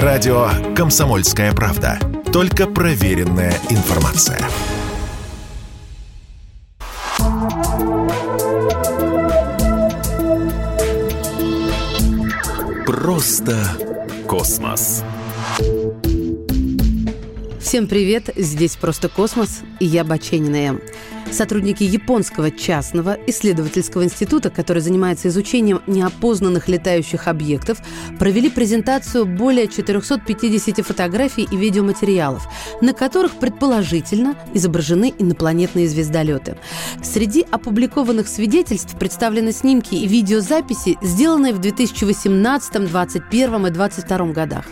Радио «Комсомольская правда». Только проверенная информация. Просто космос. Всем привет, здесь «Просто космос» и я Баченина. Сотрудники японского частного исследовательского института, который занимается изучением неопознанных летающих объектов, провели презентацию более 450 фотографий и видеоматериалов, на которых предположительно изображены инопланетные звездолеты. Среди опубликованных свидетельств представлены снимки и видеозаписи, сделанные в 2018, 2021 и 2022 годах.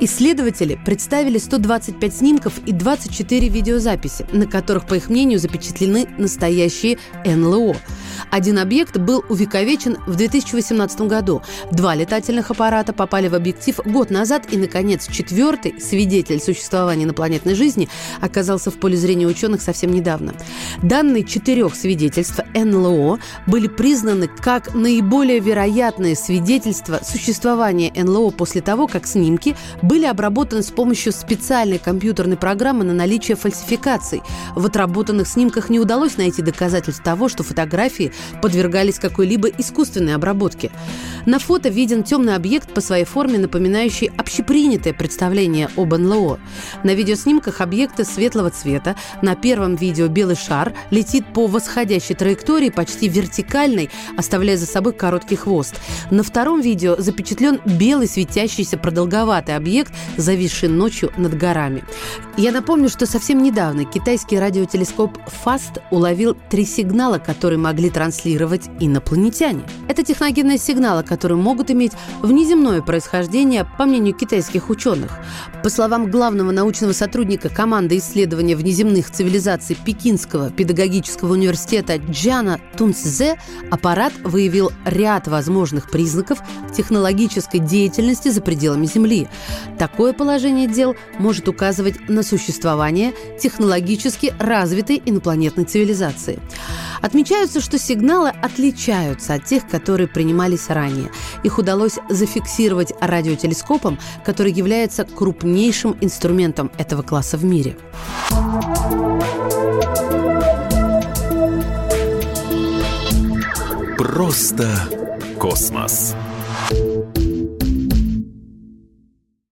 Исследователи представили 125 снимков и 24 видеозаписи, на которых, по их мнению, запечатлены настоящие НЛО. Один объект был увековечен в 2018 году. Два летательных аппарата попали в объектив год назад. И, наконец, четвертый свидетель существования инопланетной жизни оказался в поле зрения ученых совсем недавно. Данные четырех свидетельств НЛО были признаны как наиболее вероятные свидетельства существования НЛО после того, как снимки были обработаны с помощью специальной компьютерной программы на наличие фальсификаций. В отработанных снимках не удалось найти доказательств того, что фотографии подвергались какой-либо искусственной обработке. На фото виден темный объект по своей форме, напоминающий общепринятое представление об НЛО. На видеоснимках объекты светлого цвета. На первом видео белый шар летит по восходящей траектории, почти вертикальной, оставляя за собой короткий хвост. На втором видео запечатлен белый светящийся продолговатый объект, зависший ночью над горами. Я напомню, что совсем недавно китайский радиотелескоп FAST уловил три сигнала, которые могли транслировать инопланетяне. Это техногенные сигналы, которые могут иметь внеземное происхождение, по мнению китайских ученых. По словам главного научного сотрудника команды исследования внеземных цивилизаций Пекинского педагогического университета Джана Тунцзе, аппарат выявил ряд возможных признаков технологической деятельности за пределами Земли. Такое положение дел может указывать на существование технологически развитой инопланетной цивилизации. Отмечаются, что сигналы отличаются от тех, которые принимались ранее. Их удалось зафиксировать радиотелескопом, который является крупнейшим инструментом этого класса в мире. Просто космос.